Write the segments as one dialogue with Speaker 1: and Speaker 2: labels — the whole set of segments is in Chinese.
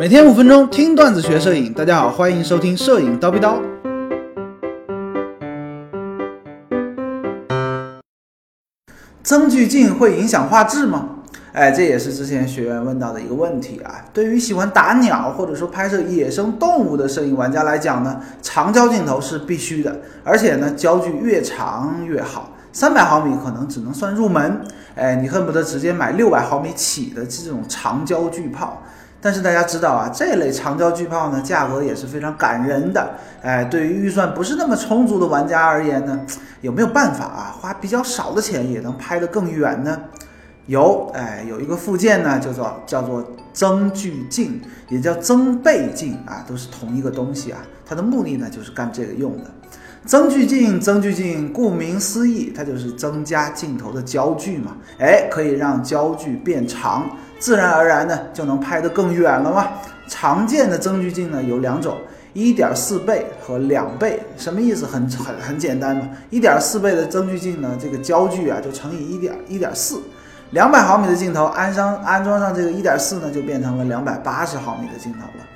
Speaker 1: 每天五分钟听段子学摄影，大家好，欢迎收听摄影刀逼刀。增距镜会影响画质吗？哎，这也是之前学员问到的一个问题啊。对于喜欢打鸟或者说拍摄野生动物的摄影玩家来讲呢，长焦镜头是必须的，而且呢，焦距越长越好。三百毫米可能只能算入门，哎，你恨不得直接买六百毫米起的这种长焦巨炮。但是大家知道啊，这类长焦巨炮呢，价格也是非常感人的。哎，对于预算不是那么充足的玩家而言呢，有没有办法啊，花比较少的钱也能拍得更远呢？有，哎，有一个附件呢，叫做叫做增距镜，也叫增倍镜啊，都是同一个东西啊。它的目的呢，就是干这个用的。增距镜，增距镜，顾名思义，它就是增加镜头的焦距嘛。哎，可以让焦距变长，自然而然呢就能拍得更远了嘛。常见的增距镜呢有两种，一点四倍和两倍。什么意思？很很很简单嘛。一点四倍的增距镜呢，这个焦距啊就乘以一点一点四。两百毫米的镜头安上安装上这个一点四呢，就变成了两百八十毫米的镜头了。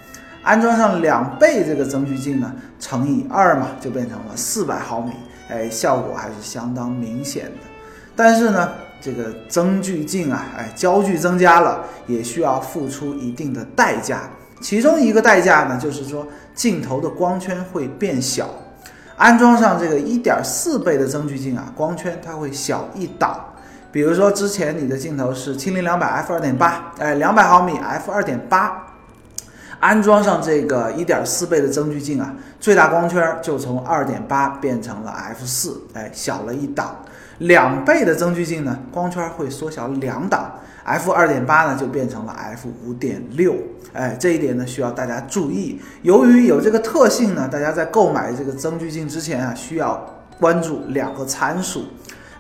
Speaker 1: 安装上两倍这个增距镜呢，乘以二嘛，就变成了四百毫米，哎，效果还是相当明显的。但是呢，这个增距镜啊，哎，焦距增加了，也需要付出一定的代价。其中一个代价呢，就是说镜头的光圈会变小。安装上这个一点四倍的增距镜啊，光圈它会小一档。比如说之前你的镜头是七零两百 f 二点八，哎，两百毫米 f 二点八。安装上这个一点四倍的增距镜啊，最大光圈就从二点八变成了 f 四，哎，小了一档。两倍的增距镜呢，光圈会缩小两档，f 二点八呢就变成了 f 五点六，哎，这一点呢需要大家注意。由于有这个特性呢，大家在购买这个增距镜之前啊，需要关注两个参数，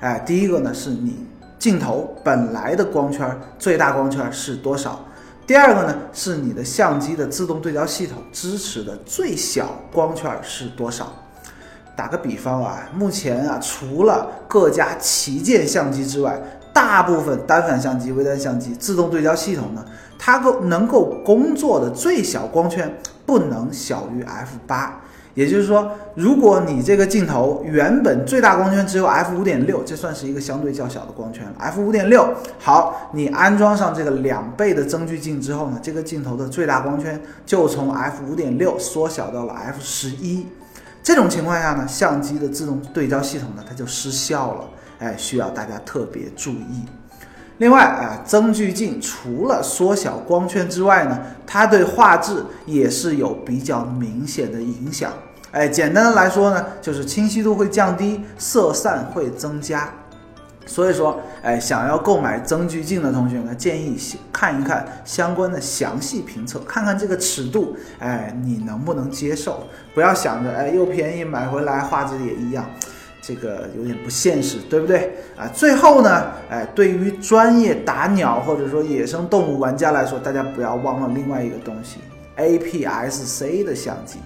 Speaker 1: 哎，第一个呢是你镜头本来的光圈最大光圈是多少。第二个呢，是你的相机的自动对焦系统支持的最小光圈是多少？打个比方啊，目前啊，除了各家旗舰相机之外，大部分单反相机、微单相机自动对焦系统呢，它够能够工作的最小光圈不能小于 f 八。也就是说，如果你这个镜头原本最大光圈只有 f 五点六，这算是一个相对较小的光圈了。f 五点六，好，你安装上这个两倍的增距镜之后呢，这个镜头的最大光圈就从 f 五点六缩小到了 f 十一。这种情况下呢，相机的自动对焦系统呢，它就失效了。哎，需要大家特别注意。另外啊，增距镜除了缩小光圈之外呢，它对画质也是有比较明显的影响。哎，简单的来说呢，就是清晰度会降低，色散会增加。所以说，哎，想要购买增距镜的同学呢，建议看一看相关的详细评测，看看这个尺度，哎，你能不能接受？不要想着，哎，又便宜买回来画质也一样。这个有点不现实，对不对啊？最后呢，哎，对于专业打鸟或者说野生动物玩家来说，大家不要忘了另外一个东西，APS-C 的相机，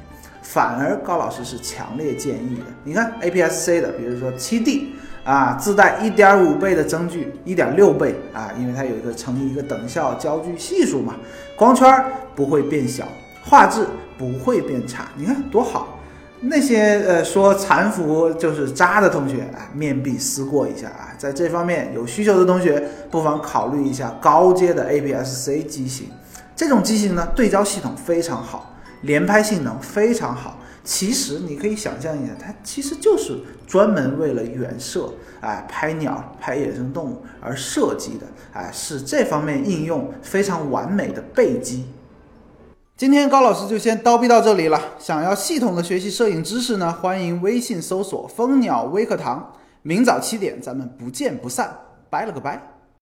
Speaker 1: 反而高老师是强烈建议的。你看 APS-C 的，比如说七 D 啊，自带一点五倍的增距，一点六倍啊，因为它有一个乘以一个等效焦距系数嘛，光圈不会变小，画质不会变差，你看多好。那些呃说残幅就是渣的同学啊，面壁思过一下啊，在这方面有需求的同学，不妨考虑一下高阶的 APS-C 机型。这种机型呢，对焦系统非常好，连拍性能非常好。其实你可以想象一下，它其实就是专门为了远摄，哎，拍鸟、拍野生动物而设计的，哎，是这方面应用非常完美的备机。今天高老师就先叨逼到这里了。想要系统的学习摄影知识呢，欢迎微信搜索“蜂鸟微课堂”。明早七点，咱们不见不散。拜了个拜。